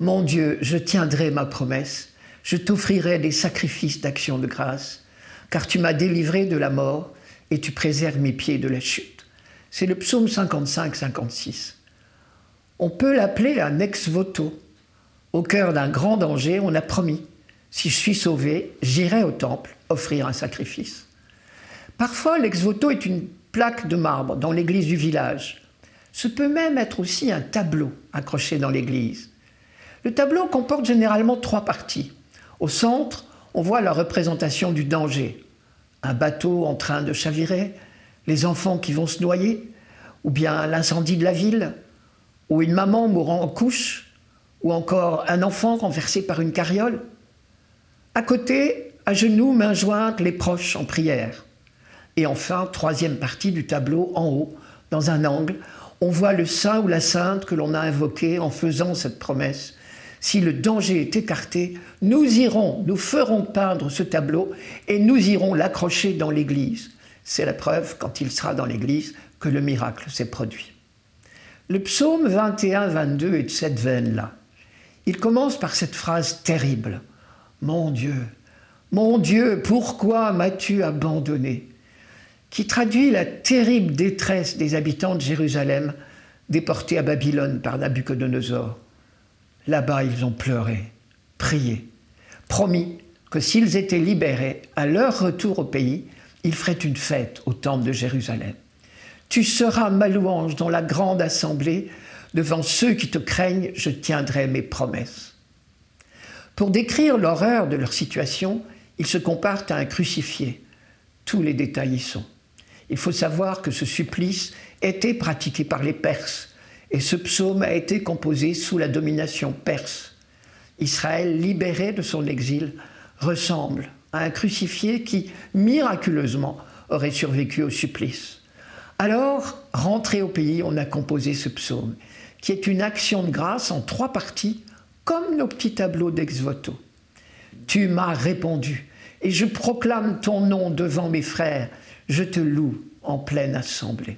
Mon Dieu, je tiendrai ma promesse, je t'offrirai des sacrifices d'action de grâce, car tu m'as délivré de la mort et tu préserves mes pieds de la chute. C'est le psaume 55-56. On peut l'appeler un ex voto. Au cœur d'un grand danger, on a promis si je suis sauvé, j'irai au temple offrir un sacrifice. Parfois, l'ex voto est une plaque de marbre dans l'église du village. Ce peut même être aussi un tableau accroché dans l'église. Le tableau comporte généralement trois parties. Au centre, on voit la représentation du danger. Un bateau en train de chavirer, les enfants qui vont se noyer, ou bien l'incendie de la ville, ou une maman mourant en couche, ou encore un enfant renversé par une carriole. À côté, à genoux, mains jointes, les proches en prière. Et enfin, troisième partie du tableau, en haut, dans un angle, on voit le saint ou la sainte que l'on a invoqué en faisant cette promesse. Si le danger est écarté, nous irons, nous ferons peindre ce tableau et nous irons l'accrocher dans l'église. C'est la preuve, quand il sera dans l'église, que le miracle s'est produit. Le psaume 21-22 est de cette veine-là. Il commence par cette phrase terrible. Mon Dieu, mon Dieu, pourquoi m'as-tu abandonné? qui traduit la terrible détresse des habitants de Jérusalem déportés à Babylone par Nabucodonosor. Là-bas, ils ont pleuré, prié, promis que s'ils étaient libérés, à leur retour au pays, ils feraient une fête au temple de Jérusalem. Tu seras ma louange dans la grande assemblée, devant ceux qui te craignent, je tiendrai mes promesses. Pour décrire l'horreur de leur situation, ils se comparent à un crucifié. Tous les détails y sont. Il faut savoir que ce supplice était pratiqué par les Perses et ce psaume a été composé sous la domination perse. Israël, libéré de son exil, ressemble à un crucifié qui, miraculeusement, aurait survécu au supplice. Alors, rentré au pays, on a composé ce psaume, qui est une action de grâce en trois parties comme nos petits tableaux d'ex-voto. Tu m'as répondu, et je proclame ton nom devant mes frères, je te loue en pleine assemblée.